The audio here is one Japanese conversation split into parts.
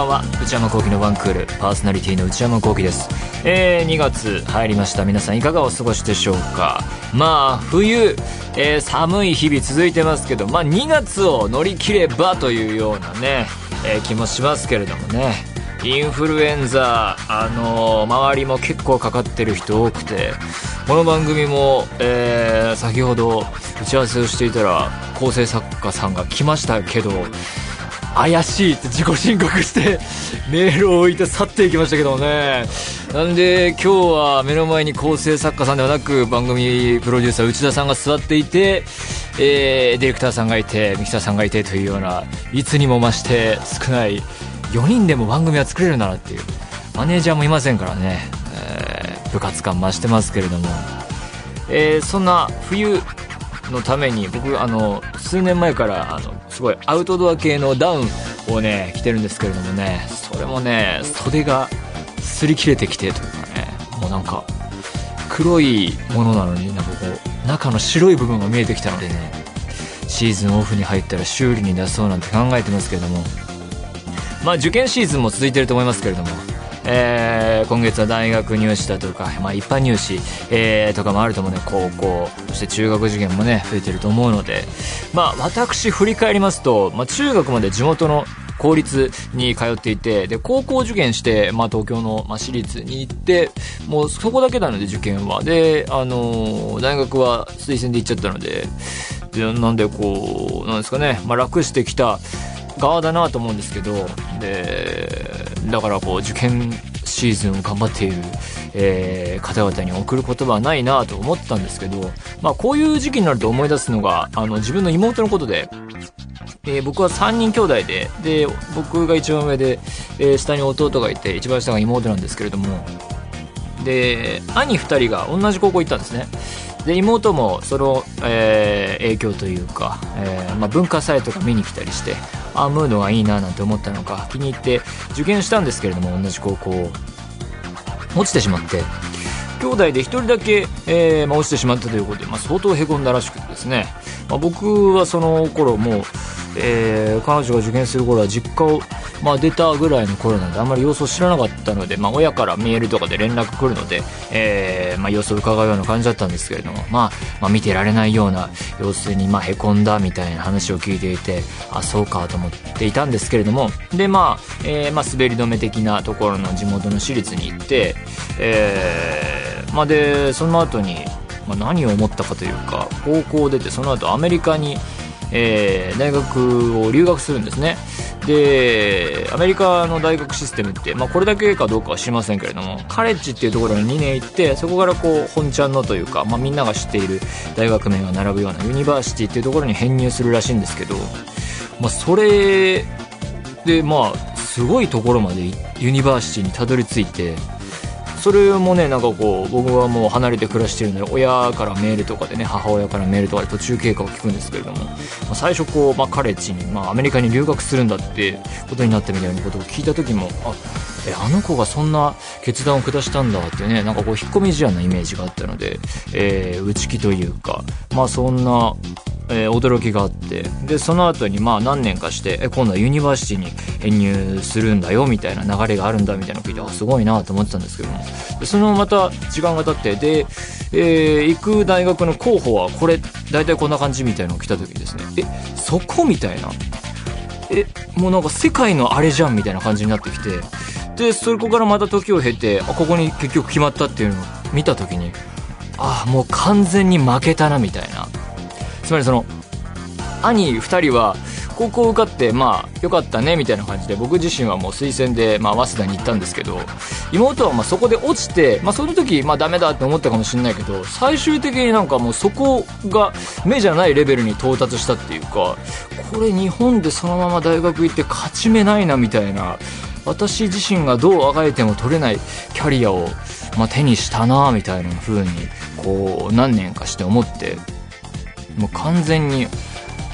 ばんは。内山聖輝のワンクール。パーソナリティの内山聖輝です。えー、2月入りました。皆さんいかがお過ごしでしょうか？まあ冬、えー、寒い日々続いてますけどまあ2月を乗り切ればというようなね、えー、気もしますけれどもね。インフルエンザ、あのー、周りも結構かかってる人多くて、この番組も、えー、先ほど打ち合わせをしていたら、構成作家さんが来ましたけど、怪しいって自己申告してメールを置いて去っていきましたけどもね。なんで今日は目の前に構成作家さんではなく番組プロデューサー内田さんが座っていて、えー、ディレクターさんがいてミキサーさんがいてというようないつにも増して少ない4人でも番組は作れるならっていうマネージャーもいませんからね、えー、部活感増してますけれども、えー、そんな冬のために僕あの数年前からあのすごいアウトドア系のダウンをね着てるんですけれどもねそれもね袖が擦り切れてきてというかねもうなんか黒いものなのになんかこう中の白い部分が見えてきたのでねシーズンオフに入ったら修理に出そうなんて考えてますけれども。まあ受験シーズンも続いてると思いますけれども、えー、今月は大学入試だとか、まあ、一般入試、えー、とかもあると思うね。高校そして中学受験もね増えてると思うので。まあ私振り返りますと、まあ、中学まで地元の公立に通っていて、で、高校受験して、まあ、東京の、まあ、私立に行って、もうそこだけなので、受験は。で、あのー、大学は推薦で行っちゃったので、でなんでこう、なんですかね、まあ、楽してきた。側だなと思うんですけど、で、だからこう、受験シーズンを頑張っている、えー、方々に送る言葉はないなと思ったんですけど、まあこういう時期になると思い出すのが、あの自分の妹のことで、えー、僕は3人兄弟で、で、僕が一番上で、えー、下に弟がいて、一番下が妹なんですけれども、で、兄2人が同じ高校行ったんですね。で妹もその、えー、影響というか、えーまあ、文化祭とか見に来たりしてあムードがいいななんて思ったのか気に入って受験したんですけれども同じ高校落ちてしまって兄弟で1人だけ、えーまあ、落ちてしまったということで、まあ、相当へこんだらしくてですね、まあ、僕はその頃もうえー、彼女が受験する頃は実家を、まあ、出たぐらいの頃なんであんまり様子を知らなかったので、まあ、親からメールとかで連絡来るので、えーまあ、様子を伺うような感じだったんですけれども、まあ、まあ見てられないような様子に、まあ、へこんだみたいな話を聞いていてあそうかと思っていたんですけれどもで、まあえーまあ、滑り止め的なところの地元の私立に行って、えーまあ、でその後に、まあ、何を思ったかというか高校を出てその後アメリカにえー、大学を留学するんですね。でアメリカの大学システムって、まあ、これだけかどうかは知りませんけれどもカレッジっていうところに2年行ってそこからこう本ちゃんのというか、まあ、みんなが知っている大学名が並ぶようなユニバーシティっていうところに編入するらしいんですけど、まあ、それでまあすごいところまでユニバーシティにたどり着いてそれもねなんかこう僕はもう離れて暮らしてるので親からメールとかでね母親からメールとかで途中経過を聞くんですけれども、まあ、最初こう、まあ、カレッジに、まあ、アメリカに留学するんだってことになってみたいなことを聞いた時もあえあの子がそんな決断を下したんだってねなんかこう引っ込み思案なイメージがあったので、えー、内気というかまあそんなえー、驚きがあってでその後にまあ何年かしてえ今度はユニバーシティに編入するんだよみたいな流れがあるんだみたいなのを聞いてあすごいなと思ってたんですけども。でそのまた時間が経ってで、えー、行く大学の候補はこれ大体こんな感じみたいなのを来た時ですね。えそこみたいな。えもうなんか世界のあれじゃんみたいな感じになってきてでそこからまた時を経てあここに結局決まったっていうのを見た時にああもう完全に負けたなみたいな。つまりその兄2人は高校受かってまあよかったねみたいな感じで僕自身はもう推薦で、まあ、早稲田に行ったんですけど妹はまそこで落ちて、まあ、その時まあダメだって思ったかもしれないけど最終的になんかもうそこが目じゃないレベルに到達したっていうかこれ日本でそのまま大学行って勝ち目ないなみたいな私自身がどうあがいても取れないキャリアを、まあ、手にしたなみたいな風にこう何年かして思ってもう完全に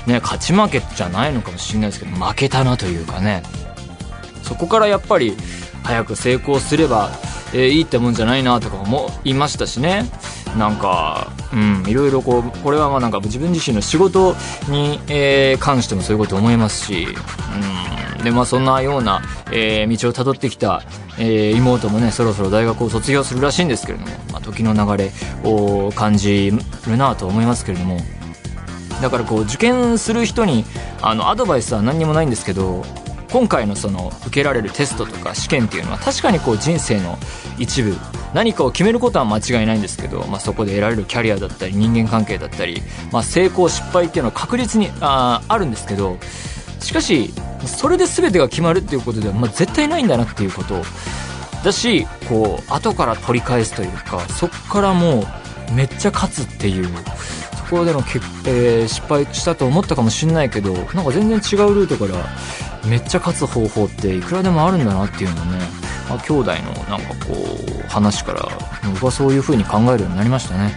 ね勝ち負けじゃないのかもしれないですけど負けたなというかね。そこからやっぱり早く成功すれば、えー、いいってもんじゃないなとか思いましたしね。なんか、うん、いろいろこう、これはまあなんか自分自身の仕事に、えー、関してもそういうこと思いますし、うん、で、まあそんなような、えー、道を辿ってきた、えー、妹もね、そろそろ大学を卒業するらしいんですけれども、まあ時の流れを感じるなと思いますけれども、だからこう受験する人にあのアドバイスは何にもないんですけど今回のその受けられるテストとか試験っていうのは確かにこう人生の一部何かを決めることは間違いないんですけど、まあ、そこで得られるキャリアだったり人間関係だったり、まあ、成功失敗っていうのは確実にああるんですけどしかしそれで全てが決まるっていうことでは、まあ、絶対ないんだなっていうことだしこう後から取り返すというかそこからもうめっちゃ勝つっていうそこでのけ、えー、失敗したと思ったかもしれないけどなんか全然違うルートからめっちゃ勝つ方法っていくらでもあるんだなっていうのをね、まあ、兄弟のなんかこう話から僕はそういう風に考えるようになりましたね。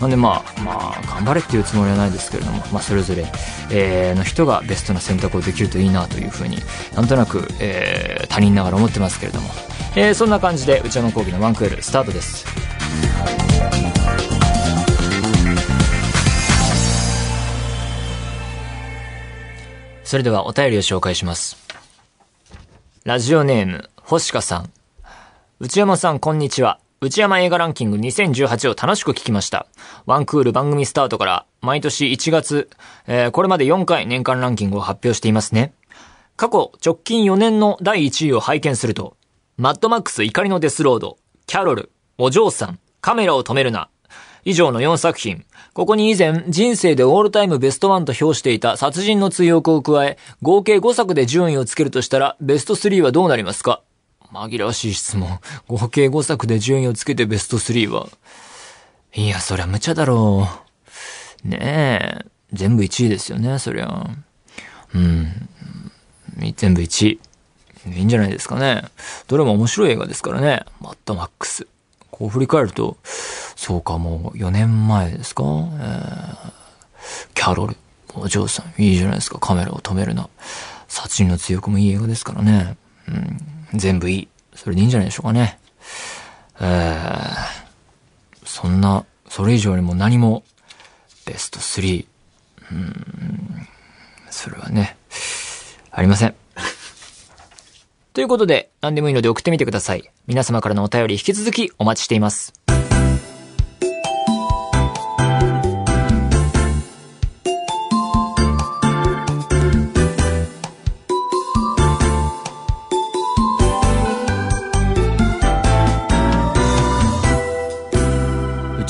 なんでまあ、まあ、頑張れっていうつもりはないですけれども、まあ、それぞれ、えー、の人がベストな選択をできるといいなというふうに、なんとなく、えー、他人ながら思ってますけれども、えー、そんな感じで、内山講義のワンクール、スタートです。それではお便りを紹介します。ラジオネーム、星香さん。内山さん、こんにちは。内山映画ランキング2018を楽しく聞きました。ワンクール番組スタートから毎年1月、えー、これまで4回年間ランキングを発表していますね。過去直近4年の第1位を拝見すると、マッドマックス怒りのデスロード、キャロル、お嬢さん、カメラを止めるな、以上の4作品。ここに以前、人生でオールタイムベストワンと評していた殺人の追憶を加え、合計5作で順位をつけるとしたら、ベスト3はどうなりますか？紛らわしい質問。合計5作で順位をつけてベスト3は。いや、そりゃ無茶だろう。ねえ。全部1位ですよね、そりゃ。うん。全部1位。いいんじゃないですかね。どれも面白い映画ですからね。マッドマックス。こう振り返ると、そうか、もう4年前ですか、えー、キャロル、お嬢さん、いいじゃないですか、カメラを止めるな。殺人の強くもいい映画ですからね。うん、全部いい。それでいいんじゃないでしょうかね。えー、そんな、それ以上にも何も、ベスト3、うん、それはね、ありません。ということで、何でもいいので送ってみてください。皆様からのお便り引き続きお待ちしています。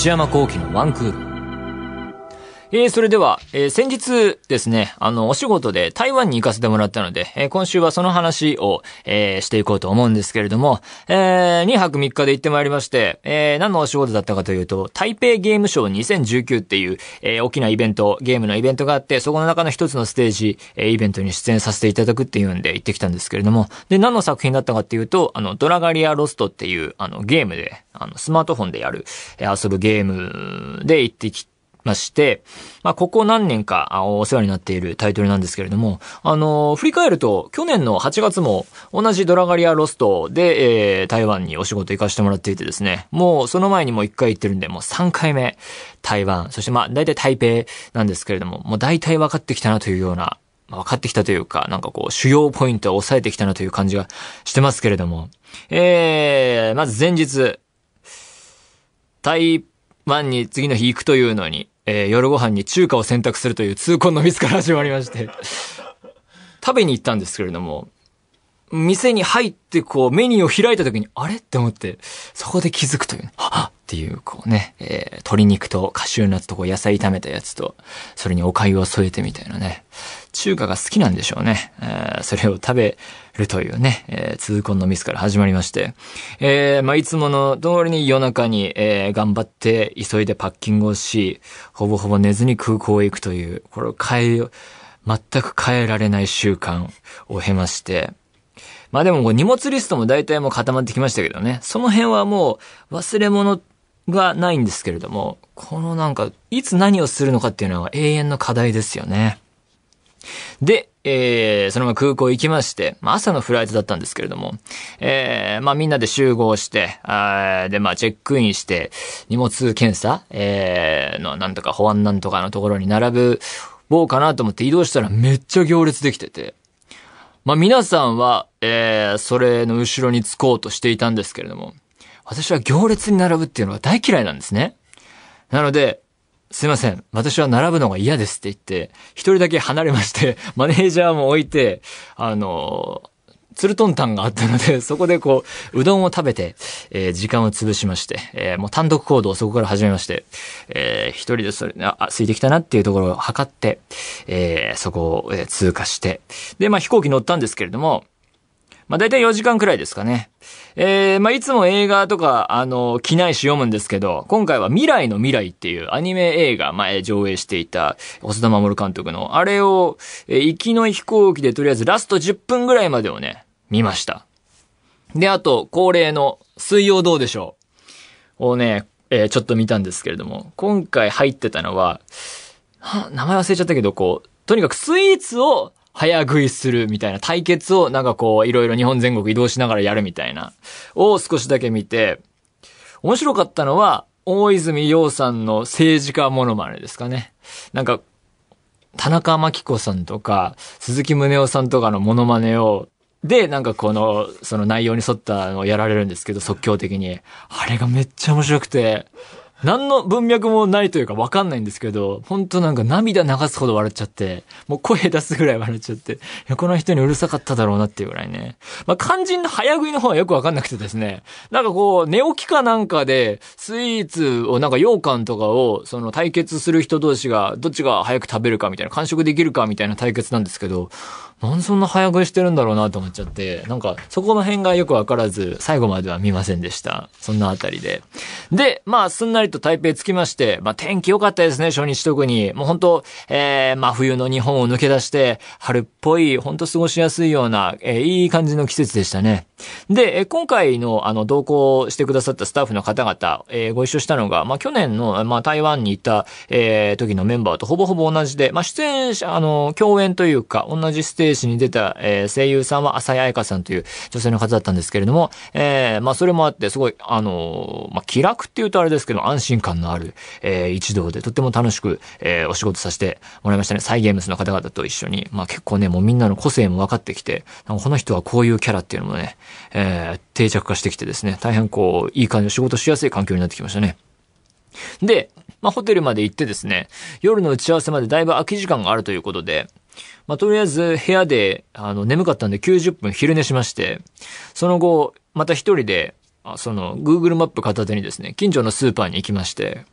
内山幸輝のワンクール。えー、それでは、えー、先日ですね、あの、お仕事で台湾に行かせてもらったので、えー、今週はその話を、えー、していこうと思うんですけれども、えー、2泊3日で行ってまいりまして、えー、何のお仕事だったかというと、台北ゲームショー2019っていう、えー、大きなイベント、ゲームのイベントがあって、そこの中の一つのステージ、えー、イベントに出演させていただくっていうんで行ってきたんですけれども、で、何の作品だったかっていうと、あの、ドラガリアロストっていう、あの、ゲームで、あの、スマートフォンでやる、えー、遊ぶゲームで行ってきて、まして、まあ、ここ何年かお世話になっているタイトルなんですけれども、あの、振り返ると、去年の8月も同じドラガリアロストで、えー、台湾にお仕事行かせてもらっていてですね、もうその前にも1回行ってるんで、もう3回目、台湾、そしてまあ、大体台北なんですけれども、もう大体分かってきたなというような、分かってきたというか、なんかこう、主要ポイントを抑えてきたなという感じがしてますけれども、えー、まず前日、台湾に次の日行くというのに、えー、夜ご飯に中華を選択するという痛恨のミスから始まりまして。食べに行ったんですけれども、店に入ってこうメニューを開いた時に、あれ？って思って、そこで気づくという、はっっていうこうね、えー、鶏肉とカシューナッツとこう野菜炒めたやつと、それにお粥を添えてみたいなね。中華が好きなんでしょうね。えー、それを食べるというね、えー、痛恨のミスから始まりまして、えー、まあ、いつもの通りに夜中に、えー、頑張って急いでパッキングをし、ほぼほぼ寝ずに空港へ行くという、これを変え、全く変えられない習慣を経まして、まあでも荷物リストも大体もう固まってきましたけどね、その辺はもう忘れ物がないんですけれども、このなんか、いつ何をするのかっていうのは永遠の課題ですよね。で、えー、そのまま空港行きまして、まあ、朝のフライトだったんですけれども、えー、まあ、みんなで集合して、あで、まあ、チェックインして、荷物検査、えー、の、なんとか保安なんとかのところに並ぶ、ぼうかなと思って移動したらめっちゃ行列できてて、まあ皆さんは、えー、それの後ろにつこうとしていたんですけれども、私は行列に並ぶっていうのは大嫌いなんですね。なので、すいません。私は並ぶのが嫌ですって言って、一人だけ離れまして、マネージャーも置いて、あの、ツルトンタンがあったので、そこでこう、うどんを食べて、えー、時間を潰しまして、えー、もう単独行動をそこから始めまして、えー、一人でそれ、あ、空いてきたなっていうところを測って、えー、そこを、え通過して、で、まあ飛行機乗ったんですけれども、まあ大体4時間くらいですかね。えー、まあいつも映画とか、あの、機内誌読むんですけど、今回は未来の未来っていうアニメ映画前上映していた、細田守監督の、あれを、えー、行きの飛行機でとりあえずラスト10分ぐらいまでをね、見ました。で、あと、恒例の水曜どうでしょうをね、えー、ちょっと見たんですけれども、今回入ってたのはは、名前忘れちゃったけど、こう、とにかくスイーツを早食いするみたいな対決をなんかこういろいろ日本全国移動しながらやるみたいなを少しだけ見て、面白かったのは大泉洋さんの政治家モノマネですかね。なんか、田中真紀子さんとか鈴木宗男さんとかのモノマネをで、なんかこの、その内容に沿ったのをやられるんですけど、即興的に。あれがめっちゃ面白くて、何の文脈もないというかわかんないんですけど、ほんとなんか涙流すほど笑っちゃって、もう声出すぐらい笑っちゃって、この人にうるさかっただろうなっていうぐらいね。まあ、肝心の早食いの方はよくわかんなくてですね、なんかこう、寝起きかなんかで、スイーツをなんか羊羹とかを、その対決する人同士が、どっちが早く食べるかみたいな、完食できるかみたいな対決なんですけど、なんでそんな早食いしてるんだろうなと思っちゃって、なんかそこの辺がよくわからず、最後までは見ませんでした。そんなあたりで。で、まあすんなりと台北着きまして、まあ天気良かったですね、初日特に。もう本当えー、真冬の日本を抜け出して、春っぽい、本当過ごしやすいような、えー、いい感じの季節でしたね。で、え今回のあの同行してくださったスタッフの方々、えー、ご一緒したのが、まあ去年の、まあ台湾に行った、えー、時のメンバーとほぼほぼ同じで、まあ出演者、あの、共演というか、同じステージに出た、えー、声優さんは浅井愛香さんという女性の方だったんですけれども、えー、まあそれもあって、すごい、あのまあ気楽っていうとあれですけど、安心感のある、えー、一同で、とっても楽しく、えー、お仕事させてもらいましたね。サイゲームスの方々と一緒に。まあ結構ね、もうみんなの個性も分かってきて、この人はこういうキャラっていうのもね、えー、定着化してきてですね、大変こう、いい感じの仕事しやすい環境になってきましたね。で、まあ、ホテルまで行ってですね、夜の打ち合わせまでだいぶ空き時間があるということで、まあ、とりあえず部屋で、あの、眠かったんで90分昼寝しまして、その後、また一人で、その、Google マップ片手にですね、近所のスーパーに行きまして、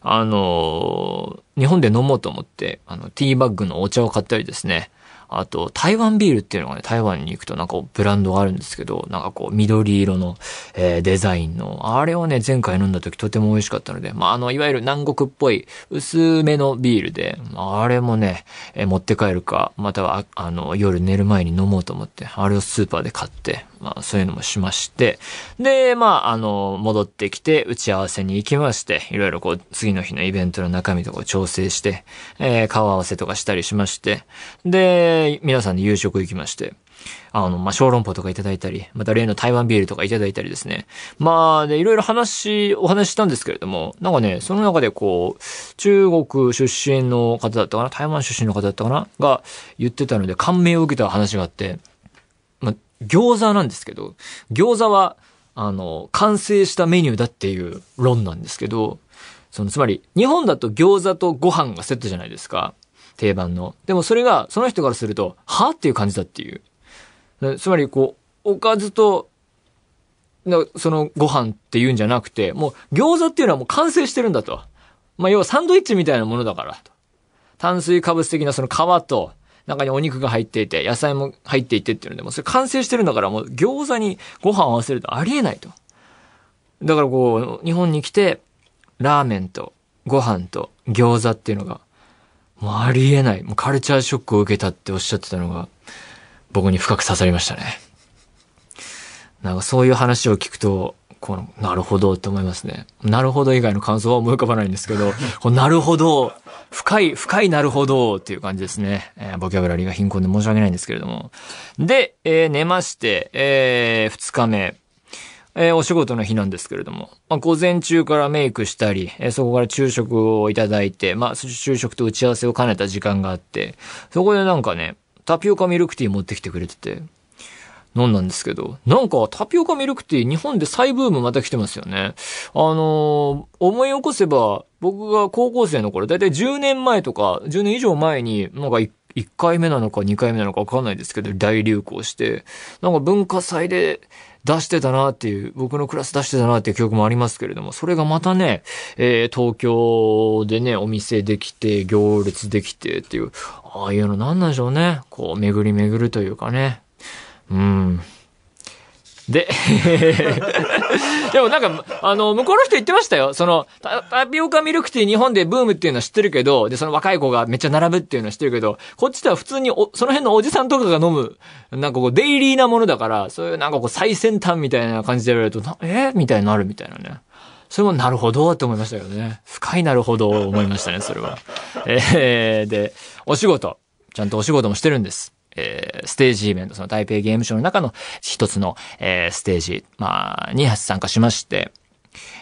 あの、日本で飲もうと思って、あの、ティーバッグのお茶を買ったりですね、あと、台湾ビールっていうのがね、台湾に行くとなんかブランドがあるんですけど、なんかこう、緑色の、えー、デザインの、あれをね、前回飲んだ時とても美味しかったので、まあ、あの、いわゆる南国っぽい、薄めのビールで、あれもね、えー、持って帰るか、または、あの、夜寝る前に飲もうと思って、あれをスーパーで買って、まあ、そういうのもしまして、で、まあ、あの、戻ってきて、打ち合わせに行きまして、いろいろこう、次の日のイベントの中身とかを調整して、えー、顔合わせとかしたりしまして、で、皆さんで夕食行きまして、あの、まあ、小籠包とかいただいたり、また例の台湾ビールとかいただいたりですね。まあ、で、いろいろ話、お話したんですけれども、なんかね、その中でこう、中国出身の方だったかな台湾出身の方だったかなが言ってたので感銘を受けた話があって、餃子なんですけど、餃子は、あの、完成したメニューだっていう論なんですけど、その、つまり、日本だと餃子とご飯がセットじゃないですか。定番の。でもそれが、その人からすると、はっていう感じだっていう。つまり、こう、おかずと、そのご飯っていうんじゃなくて、もう餃子っていうのはもう完成してるんだと。まあ、要はサンドイッチみたいなものだからと。炭水化物的なその皮と、中にお肉が入っていて、野菜も入っていてっていうので、もうそれ完成してるんだからもう餃子にご飯を合わせるとありえないと。だからこう、日本に来て、ラーメンとご飯と餃子っていうのが、もうありえない。もうカルチャーショックを受けたっておっしゃってたのが、僕に深く刺さりましたね。なんかそういう話を聞くと、この、なるほどって思いますね。なるほど以外の感想は思い浮かばないんですけど、こなるほど、深い、深いなるほどっていう感じですね。えー、ボキャブラリーが貧困で申し訳ないんですけれども。で、えー、寝まして、えー、二日目。えー、お仕事の日なんですけれども、まあ、午前中からメイクしたり、えー、そこから昼食をいただいて、まあ、昼食と打ち合わせを兼ねた時間があって、そこでなんかね、タピオカミルクティー持ってきてくれてて、飲んだんですけど、なんかタピオカミルクティー日本で再ブームまた来てますよね。あのー、思い起こせば、僕が高校生の頃、だいたい10年前とか、10年以上前に、なんか1回目なのか2回目なのかわかんないですけど、大流行して、なんか文化祭で出してたなっていう、僕のクラス出してたなっていう記憶もありますけれども、それがまたね、えー、東京でね、お店できて、行列できてっていう、ああいうのなんなんでしょうね。こう、巡り巡るというかね。うん。で、でもなんか、あの、向こうの人言ってましたよ。その、タピオカミルクティー日本でブームっていうのは知ってるけど、で、その若い子がめっちゃ並ぶっていうのは知ってるけど、こっちでは普通にお、その辺のおじさんとかが飲む、なんかこう、デイリーなものだから、そういうなんかこう、最先端みたいな感じで言われると、え？みたいになるみたいなね。それもなるほどって思いましたけどね。深いなるほど思いましたね、それは。えー、で、お仕事。ちゃんとお仕事もしてるんです。えー、ステージイベント、その台北ゲームショーの中の一つの、えー、ステージ、まあ、に参加しまして、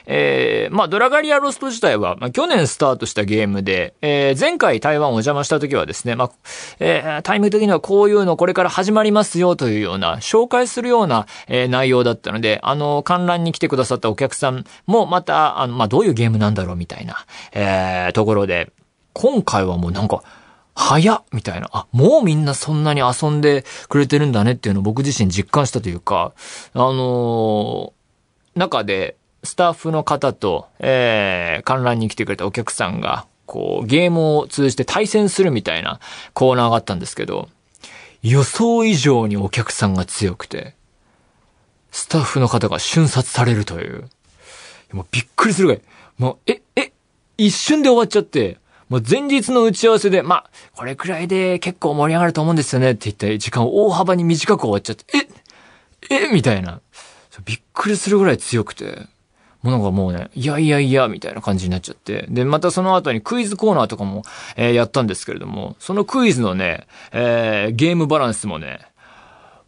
えー、まあ、ドラガリアロスト自体は、まあ、去年スタートしたゲームで、えー、前回台湾をお邪魔した時はですね、まあ、えー、タイム的にはこういうのこれから始まりますよというような、紹介するような、えー、内容だったので、あの、観覧に来てくださったお客さんもまた、あの、まあ、どういうゲームなんだろうみたいな、えー、ところで、今回はもうなんか、早っみたいな。あ、もうみんなそんなに遊んでくれてるんだねっていうのを僕自身実感したというか、あのー、中でスタッフの方と、えー、観覧に来てくれたお客さんが、こう、ゲームを通じて対戦するみたいなコーナーがあったんですけど、予想以上にお客さんが強くて、スタッフの方が瞬殺されるという、もうびっくりするぐらい、もう、え、え、一瞬で終わっちゃって、もう前日の打ち合わせで、まあ、これくらいで結構盛り上がると思うんですよねって言った時間を大幅に短く終わっちゃって、ええみたいな。びっくりするぐらい強くて。もうなんかもうね、いやいやいや、みたいな感じになっちゃって。で、またその後にクイズコーナーとかも、えー、やったんですけれども、そのクイズのね、えー、ゲームバランスもね、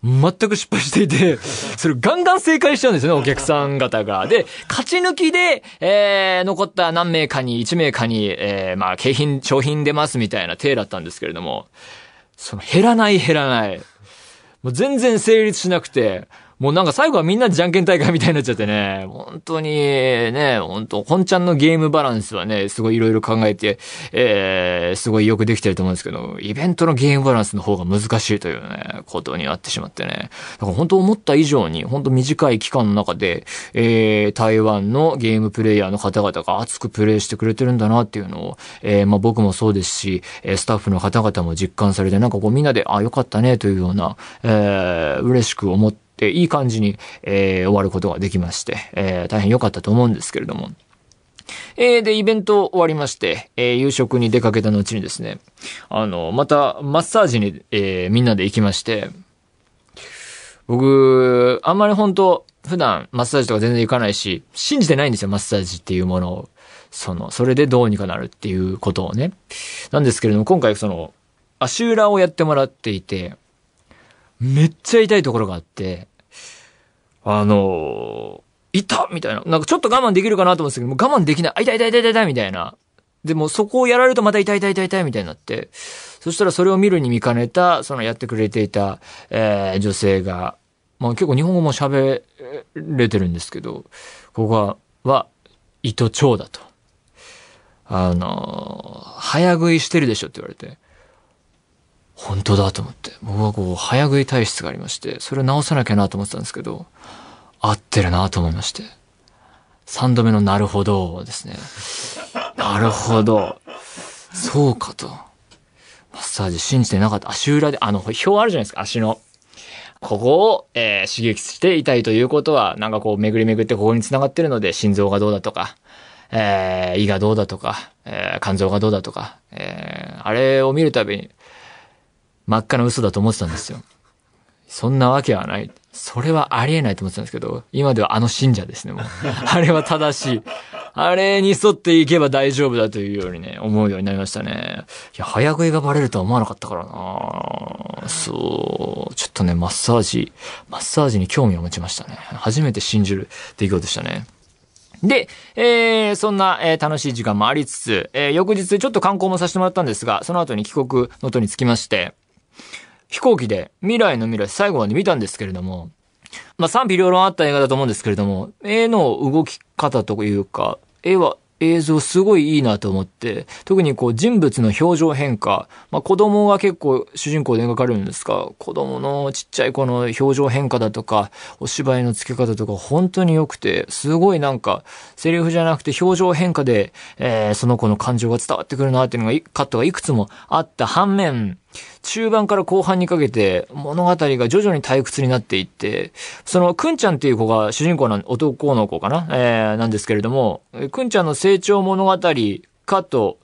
全く失敗していて、それガンガン正解しちゃうんですよね、お客さん方が。で、勝ち抜きで、えー、残った何名かに、1名かに、えー、まあ、景品、商品出ますみたいな体だったんですけれども、その、減らない減らない。もう全然成立しなくて、もうなんか最後はみんなでじゃんけん大会みたいになっちゃってね、本当にね、本当本ちゃんのゲームバランスはね、すごいいろいろ考えて、えー、すごいよくできてると思うんですけど、イベントのゲームバランスの方が難しいというね、ことになってしまってね。だから本当思った以上に、本当短い期間の中で、えー、台湾のゲームプレイヤーの方々が熱くプレイしてくれてるんだなっていうのを、えー、まあ僕もそうですし、スタッフの方々も実感されて、なんかこうみんなで、あ、よかったねというような、えー、嬉しく思って、で、いい感じに、えー、終わることができまして、えー、大変良かったと思うんですけれども。えー、で、イベント終わりまして、えー、夕食に出かけた後にですね、あの、また、マッサージに、えー、みんなで行きまして、僕、あんまり本当普段マッサージとか全然行かないし、信じてないんですよ、マッサージっていうものを。その、それでどうにかなるっていうことをね。なんですけれども、今回その、足裏をやってもらっていて、めっちゃ痛いところがあって、あのー、痛みたいな。なんかちょっと我慢できるかなと思うんですけど、もう我慢できない。あ、痛い痛い痛い痛いみたいな。でもそこをやられるとまた痛い痛い痛い痛いみたいになって、そしたらそれを見るに見かねた、そのやってくれていた、えー、女性が、まあ結構日本語も喋れてるんですけど、ここは、は糸腸だと。あの、早食いしてるでしょって言われて。本当だと思って。僕はこう、早食い体質がありまして、それを直さなきゃなと思ってたんですけど、合ってるなと思いまして。三度目のなるほどですね。なるほど。そうかと。マッサージ信じてなかった。足裏で、あの、表あるじゃないですか、足の。ここを、えー、刺激して痛いということは、なんかこう、巡り巡ってここに繋がってるので、心臓がどうだとか、えー、胃がどうだとか、えー、肝臓がどうだとか、えー、あれを見るたびに、真っ赤な嘘だと思ってたんですよ。そんなわけはない。それはありえないと思ってたんですけど、今ではあの信者ですね、もう。あれは正しい。あれに沿っていけば大丈夫だというようにね、思うようになりましたね。いや、早食いがバレるとは思わなかったからなそう。ちょっとね、マッサージ、マッサージに興味を持ちましたね。初めて信じる出来事でしたね。で、えー、そんな、えー、楽しい時間もありつつ、えー、翌日ちょっと観光もさせてもらったんですが、その後に帰国の途につきまして、飛行機で未来の未来最後まで見たんですけれども、まあ賛否両論あった映画だと思うんですけれども、絵の動き方というか、絵は映像すごいいいなと思って、特にこう人物の表情変化、まあ子供が結構主人公で描かれるんですが、子供のちっちゃい子の表情変化だとか、お芝居の付け方とか本当に良くて、すごいなんか、セリフじゃなくて表情変化で、えー、その子の感情が伝わってくるなっていうのが、カットがいくつもあった反面、中盤から後半にかけて物語が徐々に退屈になっていって、そのくんちゃんっていう子が主人公の男の子かな？えー、なんですけれども、くんちゃんの成長物語かと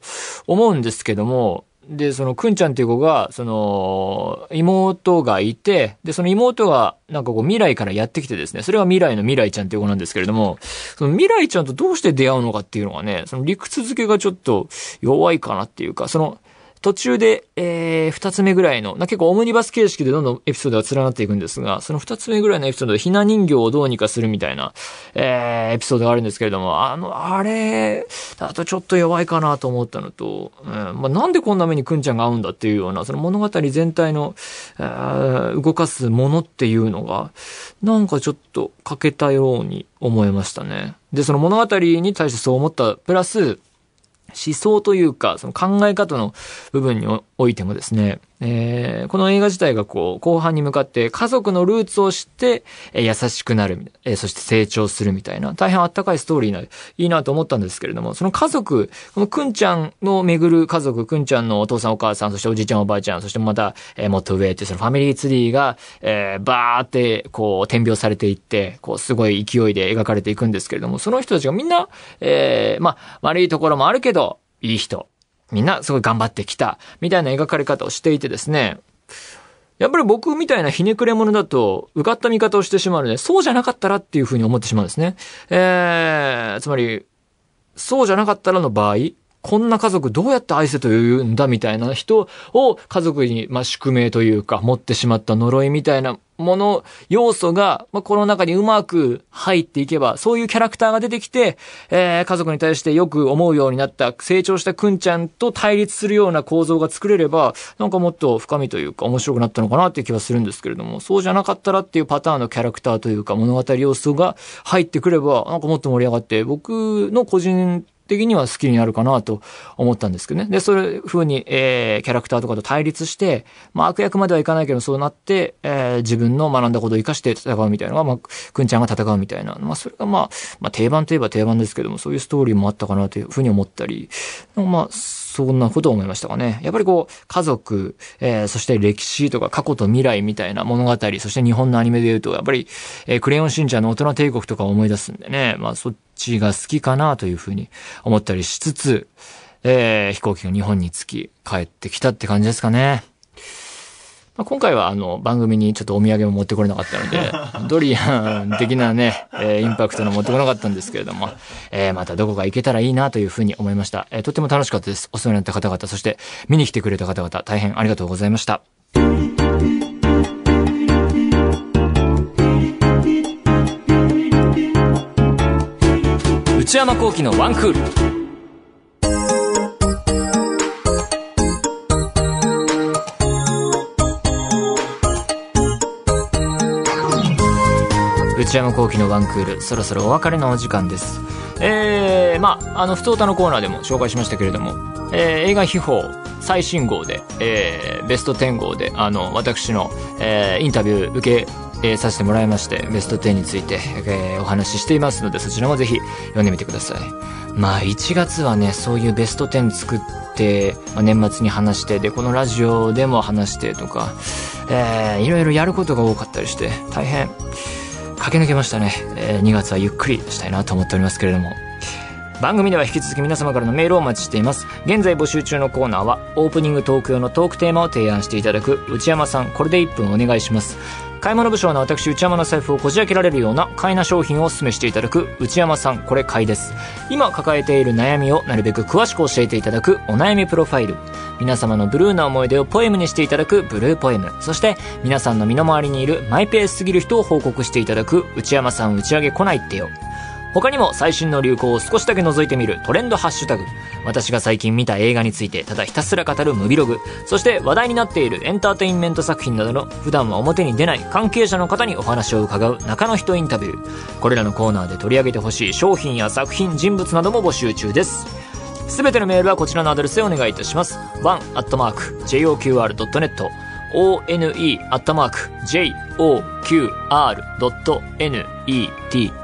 思うんですけども、で、そのくんちゃんっていう子が、その、妹がいて、で、その妹が、なんかこう未来からやってきてですね、それが未来の未来ちゃんっていう子なんですけれども、その未来ちゃんとどうして出会うのかっていうのがね、その理屈付けがちょっと弱いかなっていうか、その、途中で、えー、二つ目ぐらいの、な結構オムニバス形式でどんどんエピソードが連なっていくんですが、その二つ目ぐらいのエピソードでひな人形をどうにかするみたいな、えー、エピソードがあるんですけれども、あの、あれ、だとちょっと弱いかなと思ったのと、うんまあ、なんでこんな目にくんちゃんが合うんだっていうような、その物語全体の、えー、動かすものっていうのが、なんかちょっと欠けたように思いましたね。で、その物語に対してそう思った、プラス、思想というか、その考え方の部分においてもですね、えー、この映画自体がこう、後半に向かって家族のルーツを知って、えー、優しくなる、えー、そして成長するみたいな、大変あったかいストーリーな、いいなと思ったんですけれども、その家族、このくんちゃんの巡る家族、くんちゃんのお父さんお母さん、そしておじいちゃんおばあちゃん、そしてまた、えー、もっと上ってそのファミリーツリーが、えー、バーって、こう、点描されていって、こう、すごい勢いで描かれていくんですけれども、その人たちがみんな、えー、まあ、悪いところもあるけど、いい人。みんなすごい頑張ってきた。みたいな描かれ方をしていてですね。やっぱり僕みたいなひねくれ者だと、うかった見方をしてしまうので、そうじゃなかったらっていうふうに思ってしまうんですね。えー、つまり、そうじゃなかったらの場合、こんな家族どうやって愛せと言うんだみたいな人を家族に、まあ、宿命というか、持ってしまった呪いみたいなもの、要素が、まあ、この中にうまく入っていけば、そういうキャラクターが出てきて、えー、家族に対してよく思うようになった、成長したくんちゃんと対立するような構造が作れれば、なんかもっと深みというか面白くなったのかなっていう気はするんですけれども、そうじゃなかったらっていうパターンのキャラクターというか物語要素が入ってくれば、なんかもっと盛り上がって、僕の個人的には好きになるかなと思ったんですけどね。で、そういう風に、えー、キャラクターとかと対立して、まあ悪役まではいかないけど、そうなって、えー、自分の学んだことを生かして戦うみたいなのが、まあ、くんちゃんが戦うみたいな。まあそれがまあ、まあ定番といえば定番ですけども、そういうストーリーもあったかなという風に思ったり、まあ、そんなことを思いましたかね。やっぱりこう、家族、えー、そして歴史とか過去と未来みたいな物語、そして日本のアニメで言うと、やっぱり、えー、クレヨンしんちゃんの大人帝国とかを思い出すんでね、まあそっちが好きかなというふうに思ったりしつつ、えー、飛行機が日本に着き、帰ってきたって感じですかね。まあ、今回はあの番組にちょっとお土産も持ってこれなかったので、ドリアン的なね、えー、インパクトの持ってこなかったんですけれども、えー、またどこか行けたらいいなというふうに思いました。えー、とっても楽しかったです。お世話になった方々、そして見に来てくれた方々、大変ありがとうございました。内山幸喜のワンクール。内山幸喜のワンクール、そろそろお別れのお時間です。えー、まあ、あの、ふとたのコーナーでも紹介しましたけれども、えー、映画秘宝最新号で、えー、ベスト10号で、あの、私の、えー、インタビュー受け、えー、させてもらいまして、ベスト10について、えー、お話ししていますので、そちらもぜひ読んでみてください。まあ、1月はね、そういうベスト10作って、まあ、年末に話して、で、このラジオでも話してとか、えー、いろいろやることが多かったりして、大変、駆け抜けましたね、えー、2月はゆっくりしたいなと思っておりますけれども。番組では引き続き皆様からのメールをお待ちしています。現在募集中のコーナーはオープニングトーク用のトークテーマを提案していただく内山さんこれで1分お願いします。買い物部署の私内山の財布をこじ開けられるような買いな商品をお勧めしていただく内山さんこれ買いです。今抱えている悩みをなるべく詳しく教えていただくお悩みプロファイル。皆様のブルーな思い出をポエムにしていただくブルーポエム。そして皆さんの身の回りにいるマイペースすぎる人を報告していただく内山さん打ち上げ来ないってよ。他にも最新の流行を少しだけ覗いてみるトレンドハッシュタグ、私が最近見た映画についてただひたすら語るムビログ、そして話題になっているエンターテインメント作品などの普段は表に出ない関係者の方にお話を伺う中の人インタビュー。これらのコーナーで取り上げてほしい商品や作品、人物なども募集中です。すべてのメールはこちらのアドレスでお願いいたします。one.joqr.net one.joqr.net